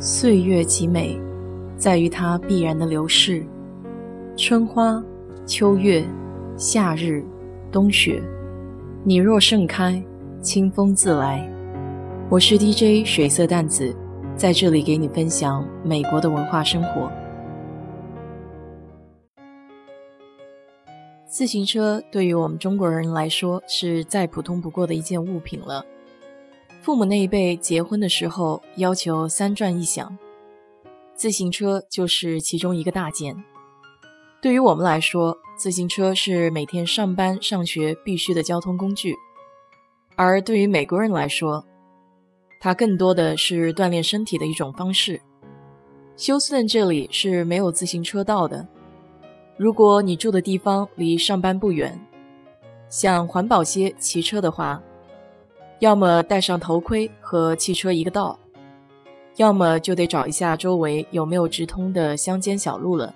岁月极美，在于它必然的流逝。春花、秋月、夏日、冬雪，你若盛开，清风自来。我是 DJ 水色淡子，在这里给你分享美国的文化生活。自行车对于我们中国人来说是再普通不过的一件物品了。父母那一辈结婚的时候要求三转一响，自行车就是其中一个大件。对于我们来说，自行车是每天上班上学必须的交通工具；而对于美国人来说，它更多的是锻炼身体的一种方式。休斯顿这里是没有自行车道的，如果你住的地方离上班不远，想环保些骑车的话。要么戴上头盔和汽车一个道，要么就得找一下周围有没有直通的乡间小路了。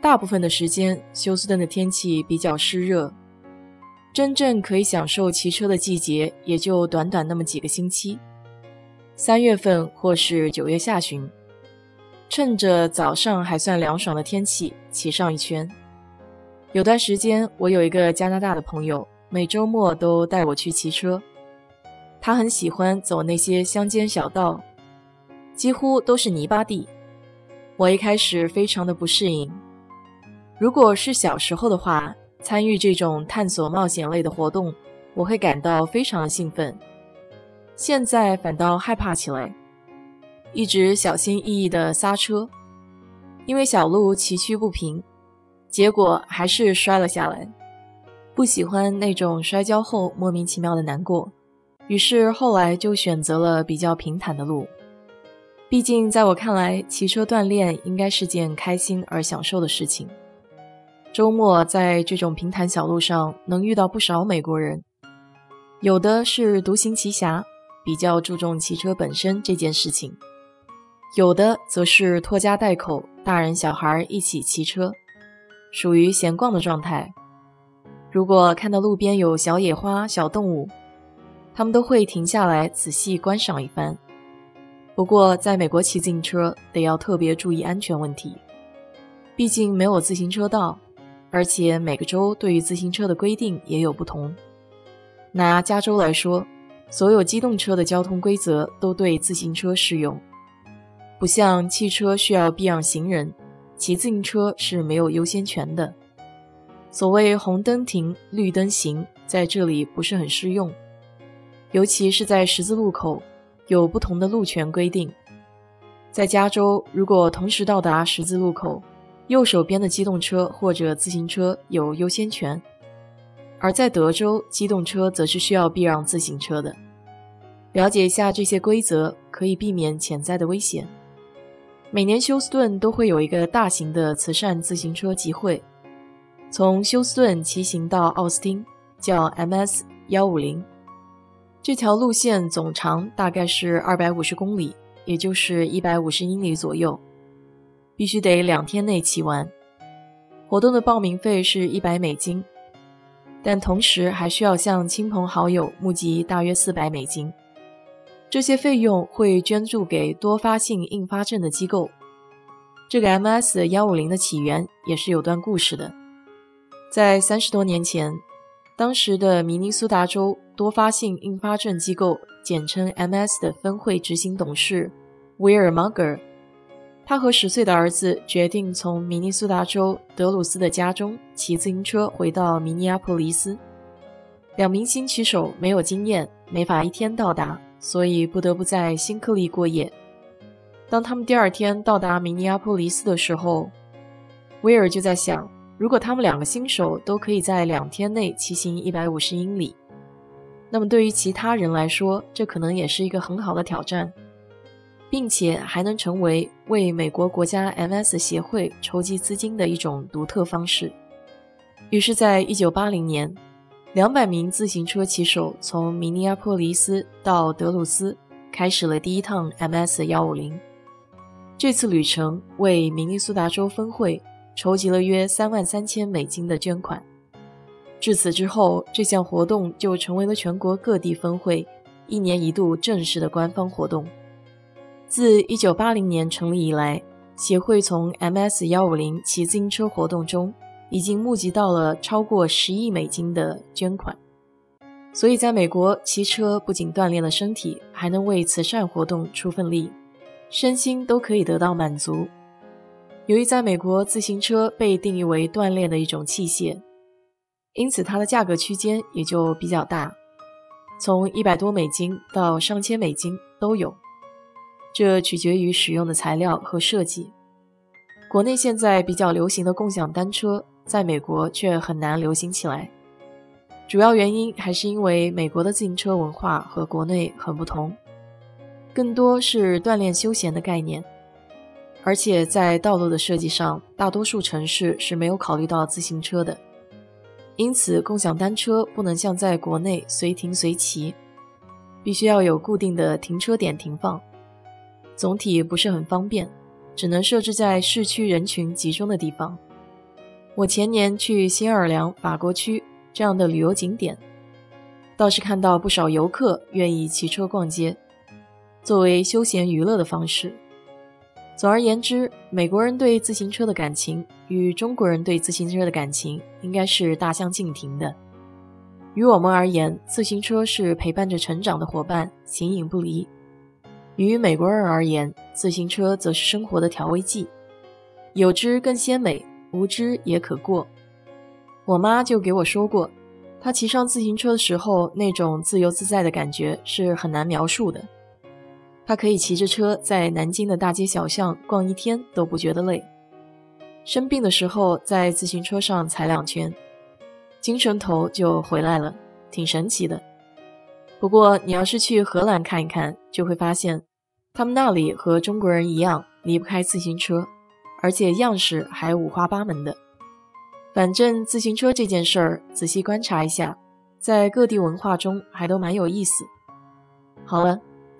大部分的时间，休斯顿的天气比较湿热，真正可以享受骑车的季节也就短短那么几个星期。三月份或是九月下旬，趁着早上还算凉爽的天气骑上一圈。有段时间，我有一个加拿大的朋友，每周末都带我去骑车。他很喜欢走那些乡间小道，几乎都是泥巴地。我一开始非常的不适应。如果是小时候的话，参与这种探索冒险类的活动，我会感到非常的兴奋。现在反倒害怕起来，一直小心翼翼的刹车，因为小路崎岖不平，结果还是摔了下来。不喜欢那种摔跤后莫名其妙的难过。于是后来就选择了比较平坦的路，毕竟在我看来，骑车锻炼应该是件开心而享受的事情。周末在这种平坦小路上能遇到不少美国人，有的是独行奇侠，比较注重骑车本身这件事情；有的则是拖家带口，大人小孩一起骑车，属于闲逛的状态。如果看到路边有小野花、小动物，他们都会停下来仔细观赏一番。不过，在美国骑自行车得要特别注意安全问题，毕竟没有自行车道，而且每个州对于自行车的规定也有不同。拿加州来说，所有机动车的交通规则都对自行车适用，不像汽车需要避让行人，骑自行车是没有优先权的。所谓红灯停，绿灯行，在这里不是很适用。尤其是在十字路口，有不同的路权规定。在加州，如果同时到达十字路口，右手边的机动车或者自行车有优先权；而在德州，机动车则是需要避让自行车的。了解一下这些规则，可以避免潜在的危险。每年休斯顿都会有一个大型的慈善自行车集会，从休斯顿骑行到奥斯汀，叫 MS 幺五零。这条路线总长大概是二百五十公里，也就是一百五十英里左右，必须得两天内骑完。活动的报名费是一百美金，但同时还需要向亲朋好友募集大约四百美金。这些费用会捐助给多发性硬发症的机构。这个 MS 幺五零的起源也是有段故事的，在三十多年前。当时的明尼苏达州多发性硬发症机构，简称 MS 的分会执行董事威尔·马格尔，他和十岁的儿子决定从明尼苏达州德鲁斯的家中骑自行车回到明尼阿波利斯。两名新骑手没有经验，没法一天到达，所以不得不在新克利过夜。当他们第二天到达明尼阿波利斯的时候，威尔就在想。如果他们两个新手都可以在两天内骑行一百五十英里，那么对于其他人来说，这可能也是一个很好的挑战，并且还能成为为美国国家 MS 协会筹集资金的一种独特方式。于是，在一九八零年，两百名自行车骑手从明尼阿波利斯到德鲁斯，开始了第一趟 MS 幺五零。这次旅程为明尼苏达州分会。筹集了约三万三千美金的捐款。至此之后，这项活动就成为了全国各地分会一年一度正式的官方活动。自1980年成立以来，协会从 MS 幺五零骑自行车活动中已经募集到了超过十亿美金的捐款。所以，在美国，骑车不仅锻炼了身体，还能为慈善活动出份力，身心都可以得到满足。由于在美国，自行车被定义为锻炼的一种器械，因此它的价格区间也就比较大，从一百多美金到上千美金都有。这取决于使用的材料和设计。国内现在比较流行的共享单车，在美国却很难流行起来。主要原因还是因为美国的自行车文化和国内很不同，更多是锻炼休闲的概念，而且在道路的设计上，大多数城市是没有考虑到自行车的，因此共享单车不能像在国内随停随骑，必须要有固定的停车点停放。总体不是很方便，只能设置在市区人群集中的地方。我前年去新奥尔良法国区这样的旅游景点，倒是看到不少游客愿意骑车逛街，作为休闲娱乐的方式。总而言之，美国人对自行车的感情与中国人对自行车的感情应该是大相径庭的。于我们而言，自行车是陪伴着成长的伙伴，形影不离。于美国人而言，自行车则是生活的调味剂，有之更鲜美，无之也可过。我妈就给我说过，她骑上自行车的时候，那种自由自在的感觉是很难描述的。他可以骑着车在南京的大街小巷逛一天都不觉得累，生病的时候在自行车上踩两圈，精神头就回来了，挺神奇的。不过你要是去荷兰看一看，就会发现。他们那里和中国人一样离不开自行车，而且样式还五花八门的。反正自行车这件事儿，仔细观察一下，在各地文化中还都蛮有意思。好了，